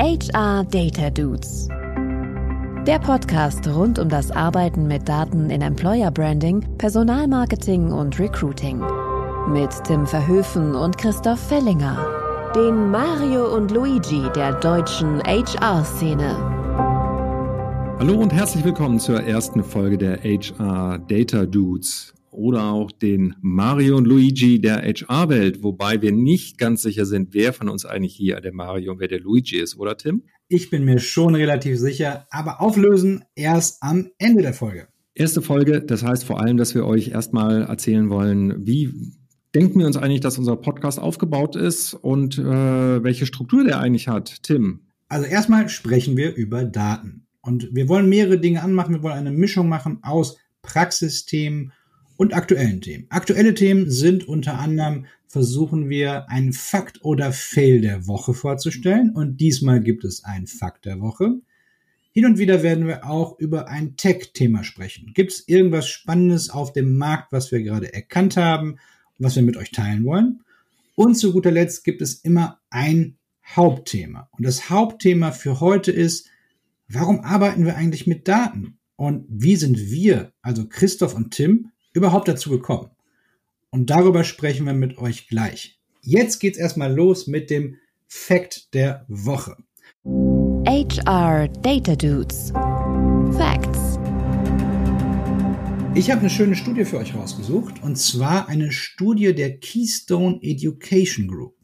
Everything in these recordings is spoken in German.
HR Data Dudes. Der Podcast rund um das Arbeiten mit Daten in Employer Branding, Personalmarketing und Recruiting. Mit Tim Verhöfen und Christoph Fellinger. Den Mario und Luigi der deutschen HR-Szene. Hallo und herzlich willkommen zur ersten Folge der HR Data Dudes oder auch den Mario und Luigi der HR-Welt, wobei wir nicht ganz sicher sind, wer von uns eigentlich hier der Mario und wer der Luigi ist, oder Tim? Ich bin mir schon relativ sicher, aber auflösen erst am Ende der Folge. Erste Folge, das heißt vor allem, dass wir euch erstmal erzählen wollen, wie denken wir uns eigentlich, dass unser Podcast aufgebaut ist und äh, welche Struktur der eigentlich hat. Tim. Also erstmal sprechen wir über Daten. Und wir wollen mehrere Dinge anmachen. Wir wollen eine Mischung machen aus Praxisthemen und aktuellen Themen. Aktuelle Themen sind unter anderem, versuchen wir einen Fakt oder Fail der Woche vorzustellen und diesmal gibt es einen Fakt der Woche. Hin und wieder werden wir auch über ein Tech-Thema sprechen. Gibt es irgendwas Spannendes auf dem Markt, was wir gerade erkannt haben, was wir mit euch teilen wollen? Und zu guter Letzt gibt es immer ein Hauptthema. Und das Hauptthema für heute ist, warum arbeiten wir eigentlich mit Daten? Und wie sind wir, also Christoph und Tim, überhaupt dazu gekommen? Und darüber sprechen wir mit euch gleich. Jetzt geht's erstmal los mit dem Fact der Woche. HR Data Dudes. Facts. Ich habe eine schöne Studie für euch rausgesucht und zwar eine Studie der Keystone Education Group.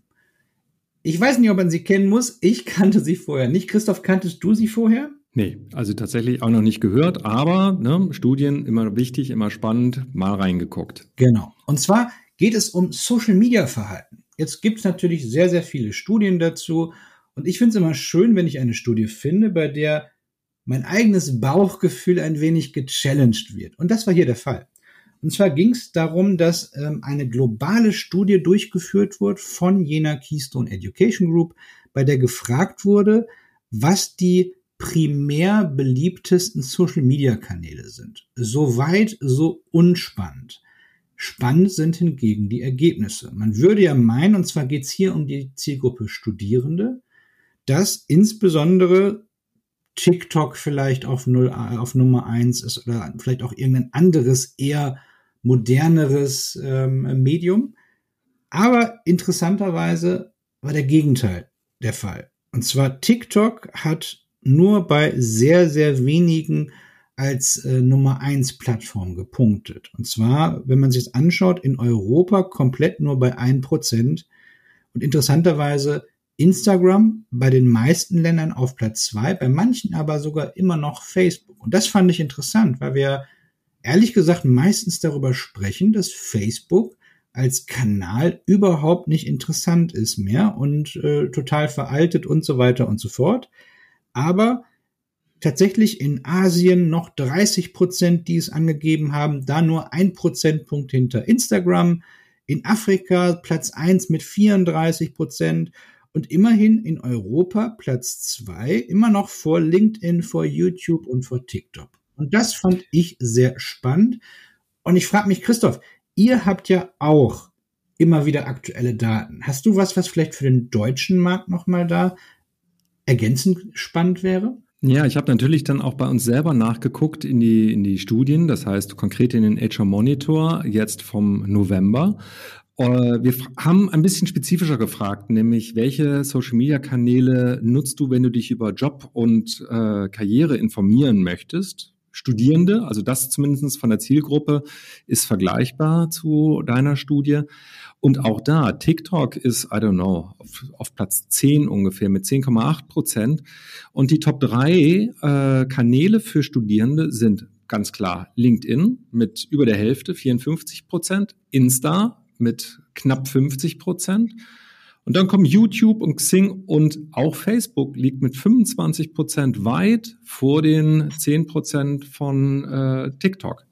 Ich weiß nicht, ob man sie kennen muss. Ich kannte sie vorher nicht. Christoph, kanntest du sie vorher? Nee, also tatsächlich auch noch nicht gehört, aber ne, Studien immer wichtig, immer spannend, mal reingeguckt. Genau. Und zwar geht es um Social Media Verhalten. Jetzt gibt es natürlich sehr, sehr viele Studien dazu. Und ich finde es immer schön, wenn ich eine Studie finde, bei der mein eigenes Bauchgefühl ein wenig gechallenged wird. Und das war hier der Fall. Und zwar ging es darum, dass ähm, eine globale Studie durchgeführt wurde von jener Keystone Education Group, bei der gefragt wurde, was die primär beliebtesten Social-Media-Kanäle sind. Soweit so unspannend. Spannend sind hingegen die Ergebnisse. Man würde ja meinen, und zwar geht es hier um die Zielgruppe Studierende, dass insbesondere TikTok vielleicht auf, null, auf Nummer eins ist oder vielleicht auch irgendein anderes, eher moderneres ähm, Medium. Aber interessanterweise war der Gegenteil der Fall. Und zwar TikTok hat nur bei sehr, sehr wenigen als äh, Nummer eins Plattform gepunktet. Und zwar, wenn man sich das anschaut, in Europa komplett nur bei ein Prozent. Und interessanterweise Instagram bei den meisten Ländern auf Platz zwei, bei manchen aber sogar immer noch Facebook. Und das fand ich interessant, weil wir ehrlich gesagt meistens darüber sprechen, dass Facebook als Kanal überhaupt nicht interessant ist mehr und äh, total veraltet und so weiter und so fort aber tatsächlich in Asien noch 30 Prozent, die es angegeben haben, da nur ein Prozentpunkt hinter Instagram, in Afrika Platz eins mit 34 Prozent und immerhin in Europa Platz zwei immer noch vor LinkedIn, vor YouTube und vor TikTok. Und das fand ich sehr spannend. Und ich frage mich, Christoph, ihr habt ja auch immer wieder aktuelle Daten. Hast du was, was vielleicht für den deutschen Markt nochmal da ergänzend spannend wäre? Ja, ich habe natürlich dann auch bei uns selber nachgeguckt in die, in die Studien, das heißt konkret in den HR Monitor jetzt vom November. Äh, wir haben ein bisschen spezifischer gefragt, nämlich welche Social-Media-Kanäle nutzt du, wenn du dich über Job und äh, Karriere informieren möchtest? Studierende, also das zumindest von der Zielgruppe ist vergleichbar zu deiner Studie. Und auch da, TikTok ist, I don't know, auf, auf Platz 10 ungefähr mit 10,8 Prozent. Und die Top 3 äh, Kanäle für Studierende sind ganz klar LinkedIn mit über der Hälfte, 54 Prozent, Insta mit knapp 50 Prozent und dann kommen YouTube und Xing und auch Facebook liegt mit 25 Prozent weit vor den 10 Prozent von äh, TikTok.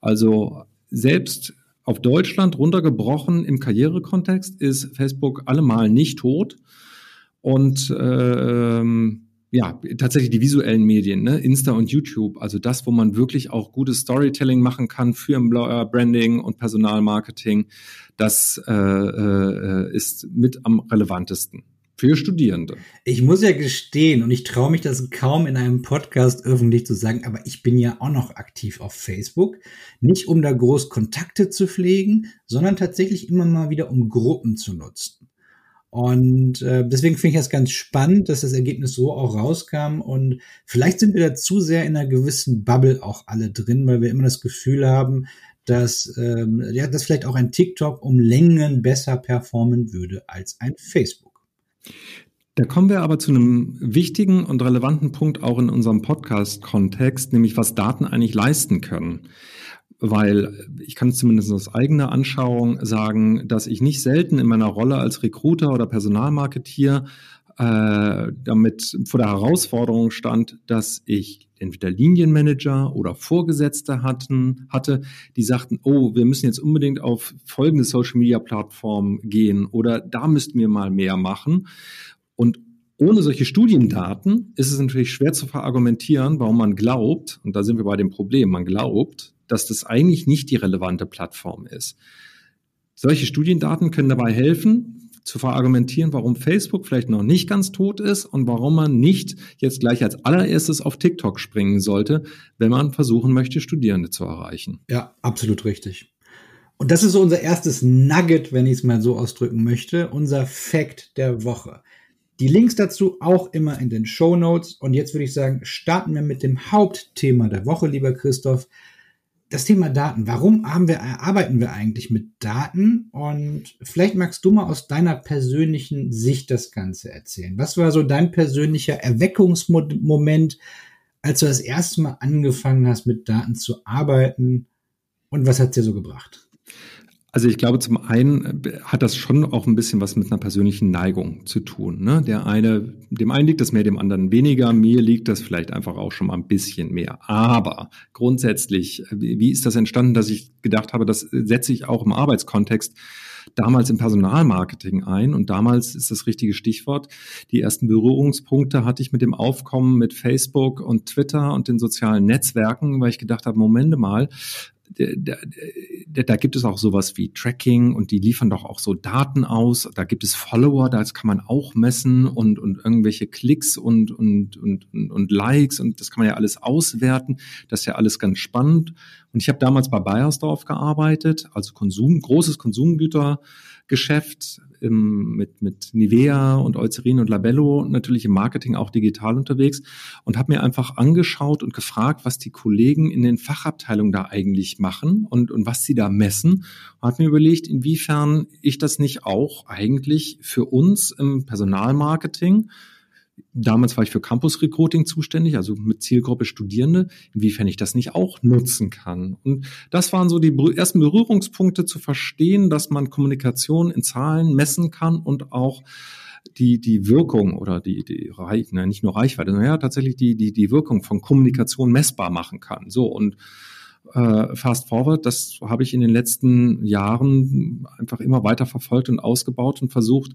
Also selbst auf Deutschland runtergebrochen im Karrierekontext ist Facebook allemal nicht tot. Und äh, ähm, ja, tatsächlich die visuellen Medien, ne? Insta und YouTube, also das, wo man wirklich auch gutes Storytelling machen kann für Employer Branding und Personalmarketing, das äh, äh, ist mit am relevantesten für Studierende. Ich muss ja gestehen, und ich traue mich das kaum in einem Podcast öffentlich zu sagen, aber ich bin ja auch noch aktiv auf Facebook. Nicht um da groß Kontakte zu pflegen, sondern tatsächlich immer mal wieder um Gruppen zu nutzen. Und äh, deswegen finde ich das ganz spannend, dass das Ergebnis so auch rauskam. Und vielleicht sind wir da zu sehr in einer gewissen Bubble auch alle drin, weil wir immer das Gefühl haben, dass, ähm, ja, dass vielleicht auch ein TikTok um Längen besser performen würde als ein Facebook. Da kommen wir aber zu einem wichtigen und relevanten Punkt auch in unserem Podcast-Kontext, nämlich was Daten eigentlich leisten können. Weil ich kann zumindest aus eigener Anschauung sagen, dass ich nicht selten in meiner Rolle als Recruiter oder Personalmarketier äh, damit vor der Herausforderung stand, dass ich entweder Linienmanager oder Vorgesetzte hatten, hatte, die sagten, oh, wir müssen jetzt unbedingt auf folgende Social Media Plattform gehen oder da müssten wir mal mehr machen. Und ohne solche Studiendaten ist es natürlich schwer zu verargumentieren, warum man glaubt, und da sind wir bei dem Problem, man glaubt, dass das eigentlich nicht die relevante Plattform ist. Solche Studiendaten können dabei helfen, zu verargumentieren, warum Facebook vielleicht noch nicht ganz tot ist und warum man nicht jetzt gleich als allererstes auf TikTok springen sollte, wenn man versuchen möchte, Studierende zu erreichen. Ja, absolut richtig. Und das ist so unser erstes Nugget, wenn ich es mal so ausdrücken möchte, unser Fact der Woche. Die Links dazu auch immer in den Show Notes. Und jetzt würde ich sagen, starten wir mit dem Hauptthema der Woche, lieber Christoph das Thema Daten. Warum wir, arbeiten wir eigentlich mit Daten? Und vielleicht magst du mal aus deiner persönlichen Sicht das Ganze erzählen. Was war so dein persönlicher Erweckungsmoment, als du das erste Mal angefangen hast, mit Daten zu arbeiten? Und was hat dir so gebracht? Also ich glaube, zum einen äh, hat das schon auch ein bisschen was mit einer persönlichen Neigung zu tun. Ne? Der eine, dem einen liegt das mehr, dem anderen weniger. Mir liegt das vielleicht einfach auch schon mal ein bisschen mehr. Aber grundsätzlich, äh, wie ist das entstanden, dass ich gedacht habe, das setze ich auch im Arbeitskontext damals im Personalmarketing ein. Und damals ist das richtige Stichwort. Die ersten Berührungspunkte hatte ich mit dem Aufkommen mit Facebook und Twitter und den sozialen Netzwerken, weil ich gedacht habe, Momente mal, da, da, gibt es auch sowas wie Tracking und die liefern doch auch so Daten aus. Da gibt es Follower, das kann man auch messen und, und irgendwelche Klicks und, und, und, und Likes und das kann man ja alles auswerten. Das ist ja alles ganz spannend. Und ich habe damals bei Bayersdorf gearbeitet, also Konsum, großes Konsumgütergeschäft im, mit, mit Nivea und Eucerin und Labello natürlich im Marketing auch digital unterwegs und habe mir einfach angeschaut und gefragt, was die Kollegen in den Fachabteilungen da eigentlich machen und, und was sie da messen. Und habe mir überlegt, inwiefern ich das nicht auch eigentlich für uns im Personalmarketing Damals war ich für Campus Recruiting zuständig, also mit Zielgruppe Studierende, inwiefern ich das nicht auch nutzen kann. Und das waren so die ersten Berührungspunkte zu verstehen, dass man Kommunikation in Zahlen messen kann und auch die, die Wirkung oder die, die Reich, nicht nur Reichweite, sondern ja, tatsächlich die, die, die Wirkung von Kommunikation messbar machen kann. So und äh, Fast Forward, das habe ich in den letzten Jahren einfach immer weiter verfolgt und ausgebaut und versucht,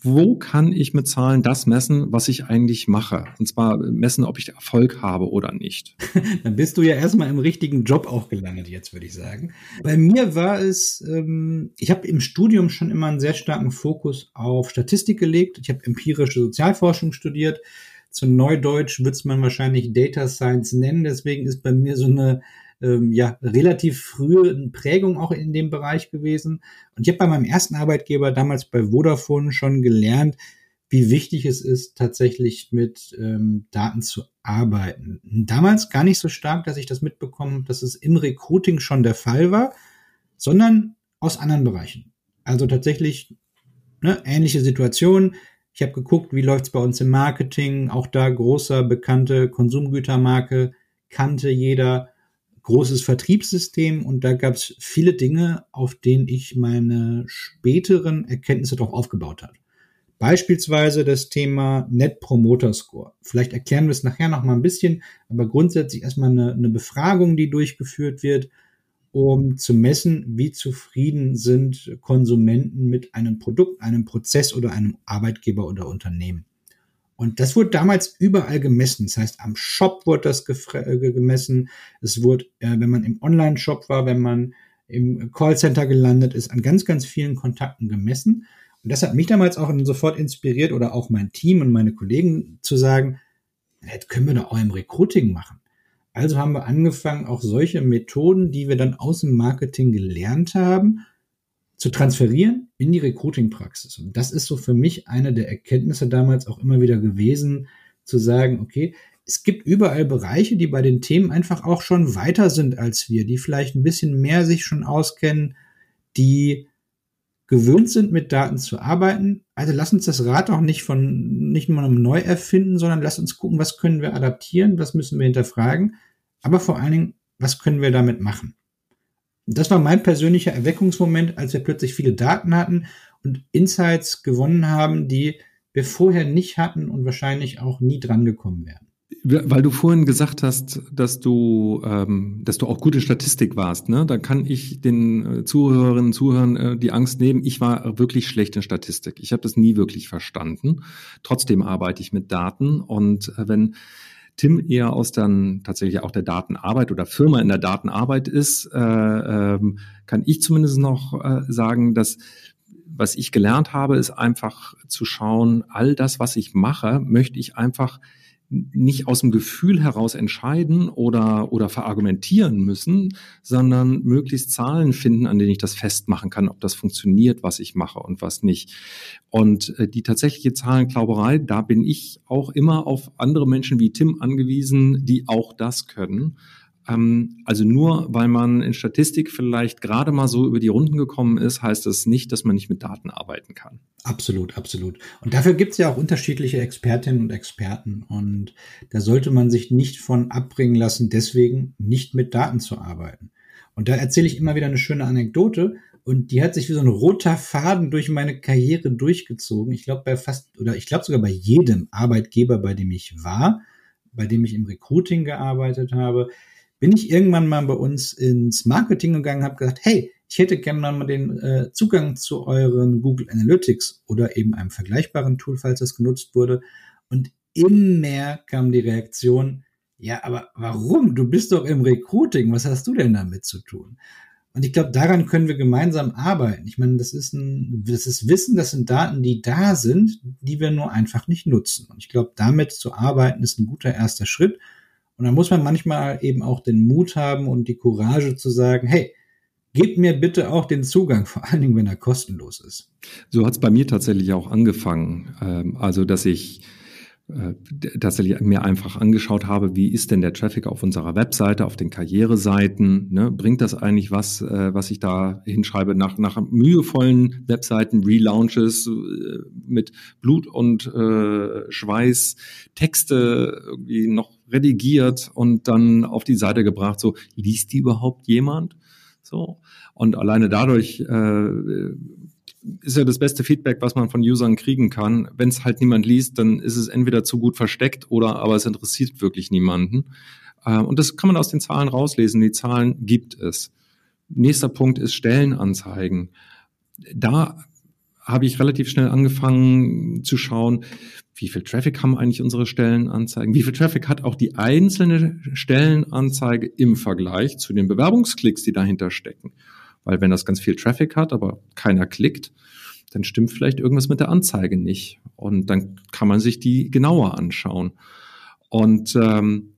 wo kann ich mit Zahlen das messen, was ich eigentlich mache? Und zwar messen, ob ich Erfolg habe oder nicht. Dann bist du ja erstmal im richtigen Job auch gelandet, jetzt würde ich sagen. Bei mir war es, ähm, ich habe im Studium schon immer einen sehr starken Fokus auf Statistik gelegt. Ich habe empirische Sozialforschung studiert. Zu Neudeutsch wird es man wahrscheinlich Data Science nennen. Deswegen ist bei mir so eine ähm, ja relativ frühe Prägung auch in dem Bereich gewesen. Und ich habe bei meinem ersten Arbeitgeber damals bei Vodafone schon gelernt, wie wichtig es ist, tatsächlich mit ähm, Daten zu arbeiten. Damals gar nicht so stark, dass ich das mitbekommen, dass es im Recruiting schon der Fall war, sondern aus anderen Bereichen. Also tatsächlich ne, ähnliche Situation. Ich habe geguckt, wie läuft's bei uns im Marketing. Auch da großer, bekannte Konsumgütermarke kannte jeder großes Vertriebssystem und da gab es viele Dinge, auf denen ich meine späteren Erkenntnisse darauf aufgebaut habe. Beispielsweise das Thema Net Promoter Score. Vielleicht erklären wir es nachher noch mal ein bisschen, aber grundsätzlich erstmal eine, eine Befragung, die durchgeführt wird, um zu messen, wie zufrieden sind Konsumenten mit einem Produkt, einem Prozess oder einem Arbeitgeber oder Unternehmen. Und das wurde damals überall gemessen. Das heißt, am Shop wurde das äh, gemessen. Es wurde, äh, wenn man im Online-Shop war, wenn man im Callcenter gelandet ist, an ganz, ganz vielen Kontakten gemessen. Und das hat mich damals auch sofort inspiriert oder auch mein Team und meine Kollegen zu sagen, das können wir doch auch im Recruiting machen. Also haben wir angefangen, auch solche Methoden, die wir dann aus dem Marketing gelernt haben, zu transferieren in die Recruiting-Praxis. Und das ist so für mich eine der Erkenntnisse damals auch immer wieder gewesen, zu sagen, okay, es gibt überall Bereiche, die bei den Themen einfach auch schon weiter sind als wir, die vielleicht ein bisschen mehr sich schon auskennen, die gewöhnt sind, mit Daten zu arbeiten. Also lass uns das Rad auch nicht von, nicht mal neu erfinden, sondern lass uns gucken, was können wir adaptieren, was müssen wir hinterfragen, aber vor allen Dingen, was können wir damit machen? Das war mein persönlicher Erweckungsmoment, als wir plötzlich viele Daten hatten und Insights gewonnen haben, die wir vorher nicht hatten und wahrscheinlich auch nie drangekommen wären. Weil du vorhin gesagt hast, dass du, ähm, dass du auch gute Statistik warst, ne? Da kann ich den äh, Zuhörerinnen und Zuhörern äh, die Angst nehmen. Ich war wirklich schlecht in Statistik. Ich habe das nie wirklich verstanden. Trotzdem arbeite ich mit Daten und äh, wenn Tim eher aus dann tatsächlich auch der Datenarbeit oder Firma in der Datenarbeit ist, äh, ähm, kann ich zumindest noch äh, sagen, dass was ich gelernt habe, ist einfach zu schauen, all das, was ich mache, möchte ich einfach nicht aus dem Gefühl heraus entscheiden oder, oder verargumentieren müssen, sondern möglichst Zahlen finden, an denen ich das festmachen kann, ob das funktioniert, was ich mache und was nicht. Und äh, die tatsächliche Zahlenklauberei, da bin ich auch immer auf andere Menschen wie Tim angewiesen, die auch das können. Ähm, also nur weil man in Statistik vielleicht gerade mal so über die Runden gekommen ist, heißt das nicht, dass man nicht mit Daten arbeiten kann. Absolut, absolut. Und dafür gibt es ja auch unterschiedliche Expertinnen und Experten. Und da sollte man sich nicht von abbringen lassen, deswegen nicht mit Daten zu arbeiten. Und da erzähle ich immer wieder eine schöne Anekdote. Und die hat sich wie so ein roter Faden durch meine Karriere durchgezogen. Ich glaube, bei fast, oder ich glaube sogar bei jedem Arbeitgeber, bei dem ich war, bei dem ich im Recruiting gearbeitet habe, bin ich irgendwann mal bei uns ins Marketing gegangen, habe gesagt, hey, ich hätte gerne mal den äh, Zugang zu euren Google Analytics oder eben einem vergleichbaren Tool, falls das genutzt wurde. Und immer kam die Reaktion, ja, aber warum? Du bist doch im Recruiting. Was hast du denn damit zu tun? Und ich glaube, daran können wir gemeinsam arbeiten. Ich meine, das ist ein, das ist Wissen, das sind Daten, die da sind, die wir nur einfach nicht nutzen. Und ich glaube, damit zu arbeiten ist ein guter erster Schritt. Und dann muss man manchmal eben auch den Mut haben und die Courage zu sagen, hey, gebt mir bitte auch den Zugang, vor allen Dingen, wenn er kostenlos ist. So hat es bei mir tatsächlich auch angefangen. Ähm, also, dass ich äh, tatsächlich mir einfach angeschaut habe, wie ist denn der Traffic auf unserer Webseite, auf den Karriereseiten, ne? bringt das eigentlich was, äh, was ich da hinschreibe, nach, nach mühevollen Webseiten, Relaunches äh, mit Blut und äh, Schweiß, Texte irgendwie noch redigiert und dann auf die Seite gebracht, so liest die überhaupt jemand? So und alleine dadurch äh, ist ja das beste Feedback, was man von Usern kriegen kann. Wenn es halt niemand liest, dann ist es entweder zu gut versteckt oder aber es interessiert wirklich niemanden. Äh, und das kann man aus den Zahlen rauslesen. Die Zahlen gibt es. Nächster Punkt ist Stellenanzeigen. Da habe ich relativ schnell angefangen zu schauen, wie viel Traffic haben eigentlich unsere Stellenanzeigen, wie viel Traffic hat auch die einzelne Stellenanzeige im Vergleich zu den Bewerbungsklicks, die dahinter stecken. Weil wenn das ganz viel Traffic hat, aber keiner klickt, dann stimmt vielleicht irgendwas mit der Anzeige nicht. Und dann kann man sich die genauer anschauen. Und ähm,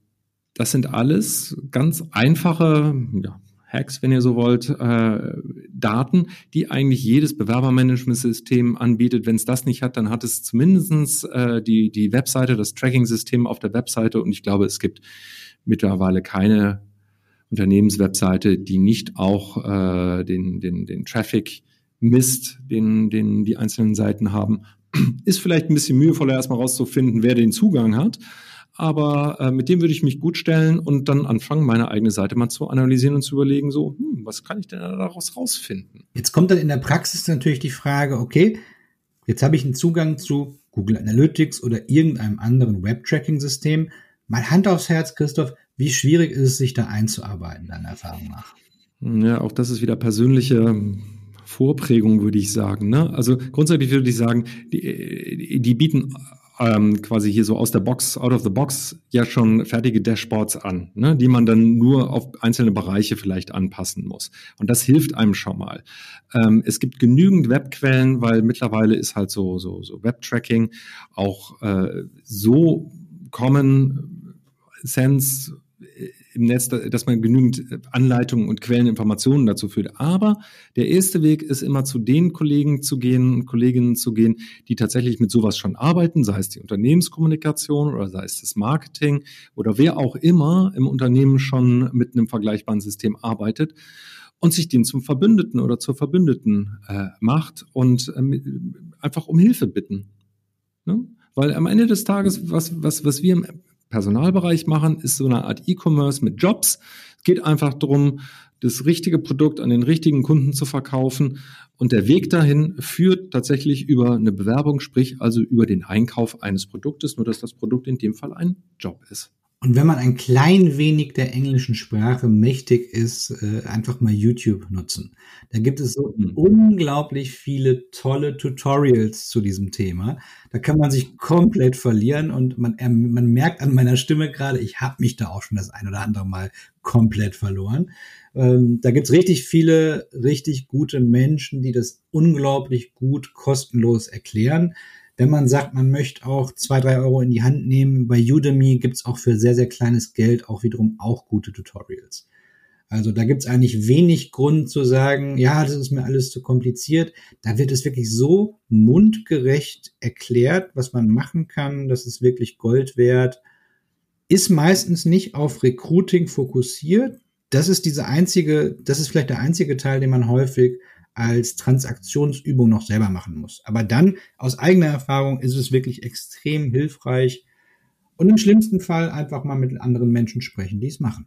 das sind alles ganz einfache ja, Hacks, wenn ihr so wollt, äh, Daten, die eigentlich jedes Bewerbermanagementsystem anbietet. Wenn es das nicht hat, dann hat es zumindestens äh, die, die Webseite, das Tracking-System auf der Webseite. Und ich glaube, es gibt mittlerweile keine Unternehmenswebseite, die nicht auch äh, den, den, den Traffic misst, den, den die einzelnen Seiten haben. Ist vielleicht ein bisschen mühevoller, erstmal rauszufinden, wer den Zugang hat. Aber äh, mit dem würde ich mich gut stellen und dann anfangen, meine eigene Seite mal zu analysieren und zu überlegen, so, hm, was kann ich denn daraus rausfinden? Jetzt kommt dann in der Praxis natürlich die Frage, okay, jetzt habe ich einen Zugang zu Google Analytics oder irgendeinem anderen Web-Tracking-System. Mal Hand aufs Herz, Christoph, wie schwierig ist es, sich da einzuarbeiten, deiner Erfahrung nach? Ja, auch das ist wieder persönliche Vorprägung, würde ich sagen. Ne? Also grundsätzlich würde ich sagen, die, die bieten ähm, quasi hier so aus der Box, out of the box, ja schon fertige Dashboards an, ne, die man dann nur auf einzelne Bereiche vielleicht anpassen muss. Und das hilft einem schon mal. Ähm, es gibt genügend Webquellen, weil mittlerweile ist halt so, so, so Web-Tracking auch äh, so Common Sense im Netz, dass man genügend Anleitungen und Quelleninformationen dazu führt. Aber der erste Weg ist immer zu den Kollegen zu gehen und Kolleginnen zu gehen, die tatsächlich mit sowas schon arbeiten, sei es die Unternehmenskommunikation oder sei es das Marketing oder wer auch immer im Unternehmen schon mit einem vergleichbaren System arbeitet und sich den zum Verbündeten oder zur Verbündeten äh, macht und äh, einfach um Hilfe bitten. Ne? Weil am Ende des Tages, was, was, was wir im Personalbereich machen, ist so eine Art E-Commerce mit Jobs. Es geht einfach darum, das richtige Produkt an den richtigen Kunden zu verkaufen. Und der Weg dahin führt tatsächlich über eine Bewerbung, sprich also über den Einkauf eines Produktes, nur dass das Produkt in dem Fall ein Job ist. Und wenn man ein klein wenig der englischen Sprache mächtig ist, äh, einfach mal YouTube nutzen. Da gibt es so mhm. unglaublich viele tolle Tutorials zu diesem Thema. Da kann man sich komplett verlieren und man, äh, man merkt an meiner Stimme gerade, ich habe mich da auch schon das ein oder andere Mal komplett verloren. Ähm, da gibt's richtig viele, richtig gute Menschen, die das unglaublich gut kostenlos erklären. Wenn man sagt, man möchte auch zwei, drei Euro in die Hand nehmen, bei Udemy gibt's auch für sehr, sehr kleines Geld auch wiederum auch gute Tutorials. Also da gibt's eigentlich wenig Grund zu sagen, ja, das ist mir alles zu kompliziert. Da wird es wirklich so mundgerecht erklärt, was man machen kann. Das ist wirklich Gold wert. Ist meistens nicht auf Recruiting fokussiert. Das ist diese einzige, das ist vielleicht der einzige Teil, den man häufig als Transaktionsübung noch selber machen muss. Aber dann, aus eigener Erfahrung, ist es wirklich extrem hilfreich und im schlimmsten Fall einfach mal mit anderen Menschen sprechen, die es machen.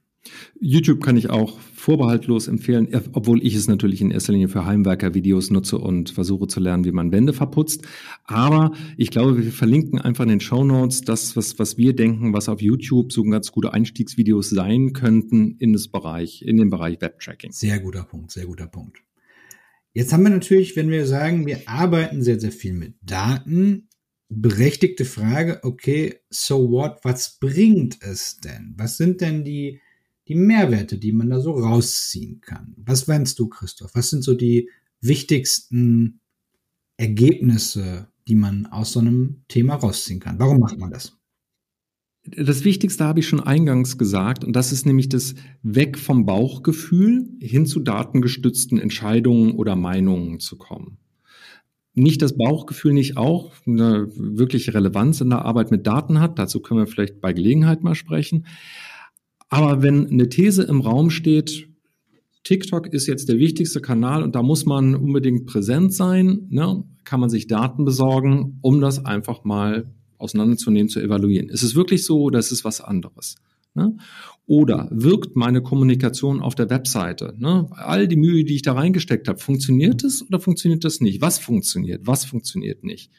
YouTube kann ich auch vorbehaltlos empfehlen, obwohl ich es natürlich in erster Linie für Heimwerker-Videos nutze und versuche zu lernen, wie man Wände verputzt. Aber ich glaube, wir verlinken einfach in den Show Notes das, was, was wir denken, was auf YouTube so ganz gute Einstiegsvideos sein könnten in das Bereich, in den Bereich Webtracking. Sehr guter Punkt, sehr guter Punkt. Jetzt haben wir natürlich, wenn wir sagen, wir arbeiten sehr, sehr viel mit Daten, berechtigte Frage, okay, so what, was bringt es denn? Was sind denn die, die Mehrwerte, die man da so rausziehen kann? Was meinst du, Christoph? Was sind so die wichtigsten Ergebnisse, die man aus so einem Thema rausziehen kann? Warum macht man das? Das Wichtigste habe ich schon eingangs gesagt, und das ist nämlich das Weg vom Bauchgefühl hin zu datengestützten Entscheidungen oder Meinungen zu kommen. Nicht das Bauchgefühl nicht auch eine wirkliche Relevanz in der Arbeit mit Daten hat, dazu können wir vielleicht bei Gelegenheit mal sprechen. Aber wenn eine These im Raum steht, TikTok ist jetzt der wichtigste Kanal und da muss man unbedingt präsent sein, ne, kann man sich Daten besorgen, um das einfach mal auseinanderzunehmen, zu evaluieren. Ist es wirklich so oder ist es was anderes? Ne? Oder wirkt meine Kommunikation auf der Webseite? Ne? All die Mühe, die ich da reingesteckt habe, funktioniert es oder funktioniert das nicht? Was funktioniert? Was funktioniert nicht?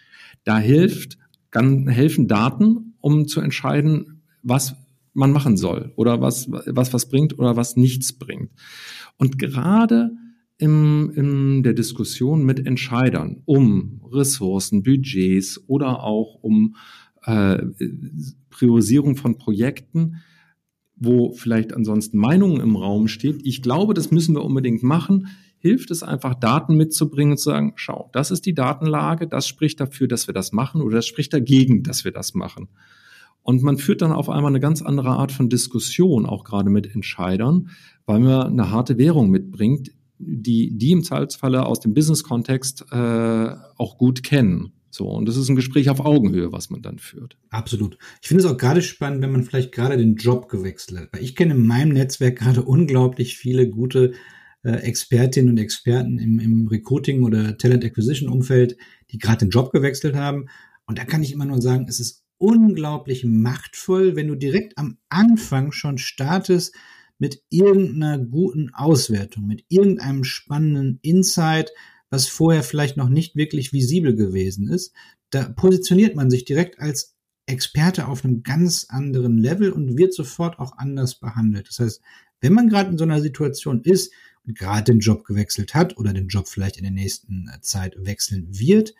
Da hilft, kann helfen Daten, um zu entscheiden, was man machen soll oder was, was was bringt oder was nichts bringt. Und gerade im, in der Diskussion mit Entscheidern um Ressourcen, Budgets oder auch um äh, Priorisierung von Projekten, wo vielleicht ansonsten Meinungen im Raum steht. Ich glaube, das müssen wir unbedingt machen. Hilft es einfach, Daten mitzubringen und zu sagen, schau, das ist die Datenlage, das spricht dafür, dass wir das machen oder das spricht dagegen, dass wir das machen. Und man führt dann auf einmal eine ganz andere Art von Diskussion, auch gerade mit Entscheidern, weil man eine harte Währung mitbringt, die, die im Zweifelsfalle aus dem Business-Kontext äh, auch gut kennen. So, und das ist ein Gespräch auf Augenhöhe, was man dann führt. Absolut. Ich finde es auch gerade spannend, wenn man vielleicht gerade den Job gewechselt hat. Weil ich kenne in meinem Netzwerk gerade unglaublich viele gute äh, Expertinnen und Experten im, im Recruiting oder Talent Acquisition Umfeld, die gerade den Job gewechselt haben. Und da kann ich immer nur sagen, es ist unglaublich machtvoll, wenn du direkt am Anfang schon startest, mit irgendeiner guten Auswertung, mit irgendeinem spannenden Insight, was vorher vielleicht noch nicht wirklich visibel gewesen ist. Da positioniert man sich direkt als Experte auf einem ganz anderen Level und wird sofort auch anders behandelt. Das heißt, wenn man gerade in so einer Situation ist und gerade den Job gewechselt hat oder den Job vielleicht in der nächsten Zeit wechseln wird,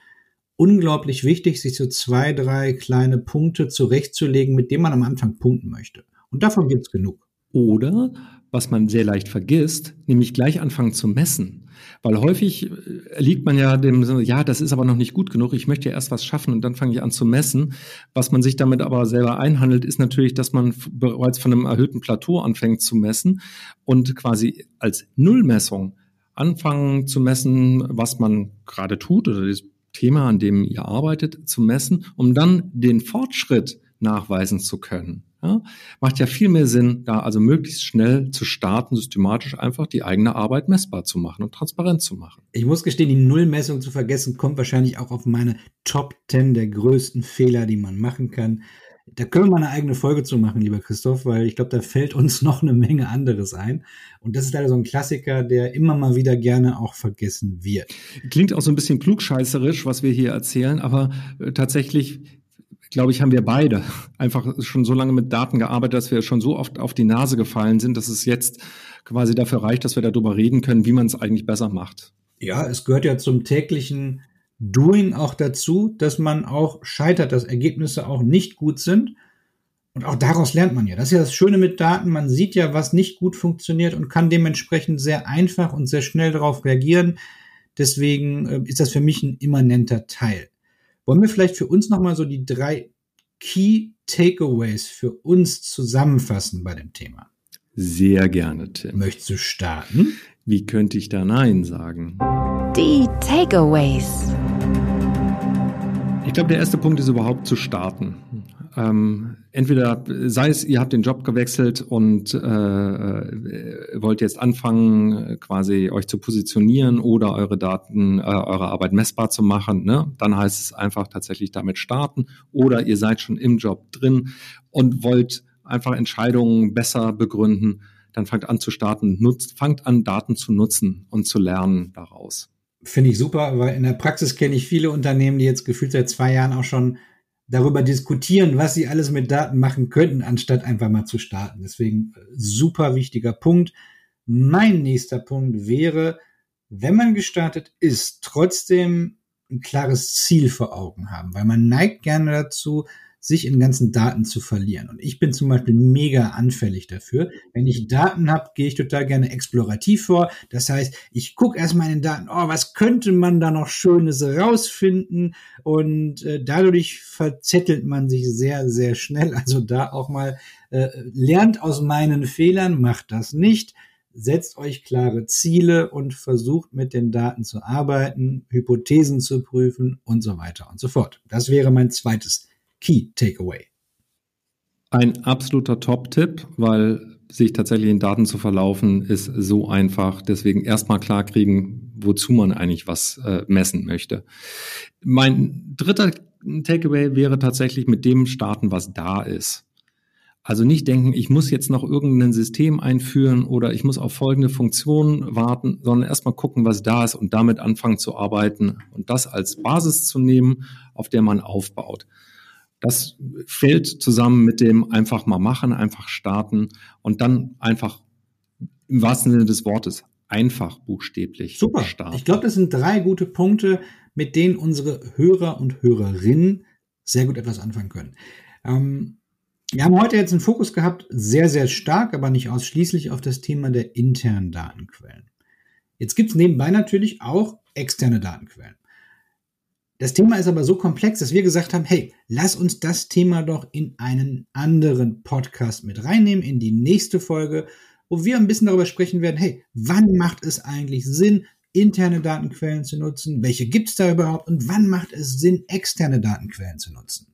unglaublich wichtig, sich so zwei, drei kleine Punkte zurechtzulegen, mit denen man am Anfang punkten möchte. Und davon gibt's genug. Oder, was man sehr leicht vergisst, nämlich gleich anfangen zu messen. Weil häufig äh, liegt man ja dem, ja, das ist aber noch nicht gut genug, ich möchte ja erst was schaffen und dann fange ich an zu messen. Was man sich damit aber selber einhandelt, ist natürlich, dass man bereits von einem erhöhten Plateau anfängt zu messen und quasi als Nullmessung anfangen zu messen, was man gerade tut oder das Thema, an dem ihr arbeitet, zu messen, um dann den Fortschritt nachweisen zu können. Ja, macht ja viel mehr Sinn, da also möglichst schnell zu starten, systematisch einfach die eigene Arbeit messbar zu machen und transparent zu machen. Ich muss gestehen, die Nullmessung zu vergessen, kommt wahrscheinlich auch auf meine Top 10 der größten Fehler, die man machen kann. Da können wir mal eine eigene Folge zu machen, lieber Christoph, weil ich glaube, da fällt uns noch eine Menge anderes ein. Und das ist leider so ein Klassiker, der immer mal wieder gerne auch vergessen wird. Klingt auch so ein bisschen klugscheißerisch, was wir hier erzählen, aber äh, tatsächlich glaube ich, haben wir beide einfach schon so lange mit Daten gearbeitet, dass wir schon so oft auf die Nase gefallen sind, dass es jetzt quasi dafür reicht, dass wir darüber reden können, wie man es eigentlich besser macht. Ja, es gehört ja zum täglichen Doing auch dazu, dass man auch scheitert, dass Ergebnisse auch nicht gut sind. Und auch daraus lernt man ja. Das ist ja das Schöne mit Daten. Man sieht ja, was nicht gut funktioniert und kann dementsprechend sehr einfach und sehr schnell darauf reagieren. Deswegen äh, ist das für mich ein immanenter Teil. Wollen wir vielleicht für uns nochmal so die drei Key Takeaways für uns zusammenfassen bei dem Thema? Sehr gerne, Tim. Möchtest du starten? Wie könnte ich da Nein sagen? Die Takeaways. Ich glaube, der erste Punkt ist überhaupt zu starten. Ähm, entweder sei es, ihr habt den Job gewechselt und äh, äh, wollt jetzt anfangen, quasi euch zu positionieren oder eure Daten, äh, eure Arbeit messbar zu machen. Ne? Dann heißt es einfach tatsächlich damit starten. Oder ihr seid schon im Job drin und wollt einfach Entscheidungen besser begründen. Dann fangt an zu starten, nutzt, fangt an, Daten zu nutzen und zu lernen daraus. Finde ich super, weil in der Praxis kenne ich viele Unternehmen, die jetzt gefühlt seit zwei Jahren auch schon darüber diskutieren, was sie alles mit Daten machen könnten, anstatt einfach mal zu starten. Deswegen äh, super wichtiger Punkt. Mein nächster Punkt wäre, wenn man gestartet ist, trotzdem ein klares Ziel vor Augen haben, weil man neigt gerne dazu, sich in ganzen Daten zu verlieren. Und ich bin zum Beispiel mega anfällig dafür. Wenn ich Daten habe, gehe ich total gerne explorativ vor. Das heißt, ich gucke erstmal in den Daten, oh, was könnte man da noch Schönes rausfinden? Und äh, dadurch verzettelt man sich sehr, sehr schnell. Also da auch mal äh, lernt aus meinen Fehlern, macht das nicht setzt euch klare Ziele und versucht mit den Daten zu arbeiten, Hypothesen zu prüfen und so weiter und so fort. Das wäre mein zweites Key Takeaway? Ein absoluter Top-Tipp, weil sich tatsächlich in Daten zu verlaufen, ist so einfach. Deswegen erstmal klar kriegen, wozu man eigentlich was äh, messen möchte. Mein dritter Takeaway wäre tatsächlich mit dem starten, was da ist. Also nicht denken, ich muss jetzt noch irgendein System einführen oder ich muss auf folgende Funktion warten, sondern erstmal gucken, was da ist und damit anfangen zu arbeiten und das als Basis zu nehmen, auf der man aufbaut. Das fällt zusammen mit dem einfach mal machen, einfach starten und dann einfach im wahrsten Sinne des Wortes einfach buchstäblich Super. starten. Ich glaube, das sind drei gute Punkte, mit denen unsere Hörer und Hörerinnen sehr gut etwas anfangen können. Ähm, wir haben heute jetzt einen Fokus gehabt, sehr, sehr stark, aber nicht ausschließlich auf das Thema der internen Datenquellen. Jetzt gibt es nebenbei natürlich auch externe Datenquellen. Das Thema ist aber so komplex, dass wir gesagt haben, hey, lass uns das Thema doch in einen anderen Podcast mit reinnehmen, in die nächste Folge, wo wir ein bisschen darüber sprechen werden, hey, wann macht es eigentlich Sinn, interne Datenquellen zu nutzen? Welche gibt es da überhaupt? Und wann macht es Sinn, externe Datenquellen zu nutzen?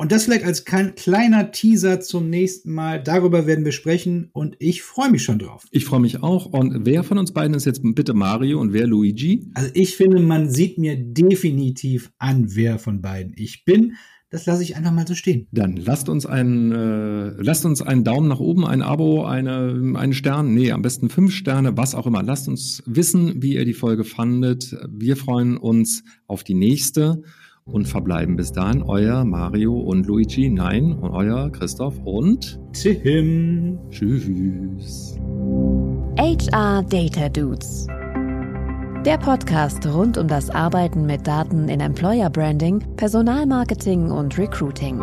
Und das vielleicht als kleiner Teaser zum nächsten Mal. Darüber werden wir sprechen und ich freue mich schon drauf. Ich freue mich auch. Und wer von uns beiden ist jetzt bitte Mario und wer Luigi? Also ich finde, man sieht mir definitiv an, wer von beiden ich bin. Das lasse ich einfach mal so stehen. Dann lasst uns einen, äh, lasst uns einen Daumen nach oben, ein Abo, eine, einen Stern, nee, am besten fünf Sterne, was auch immer. Lasst uns wissen, wie ihr die Folge fandet. Wir freuen uns auf die nächste und verbleiben bis dahin euer Mario und Luigi, nein, und euer Christoph und Tim. Tschüss. HR Data Dudes. Der Podcast rund um das Arbeiten mit Daten in Employer Branding, Personalmarketing und Recruiting.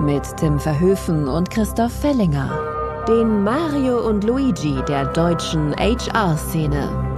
Mit Tim Verhöfen und Christoph Fellinger. Den Mario und Luigi der deutschen HR-Szene.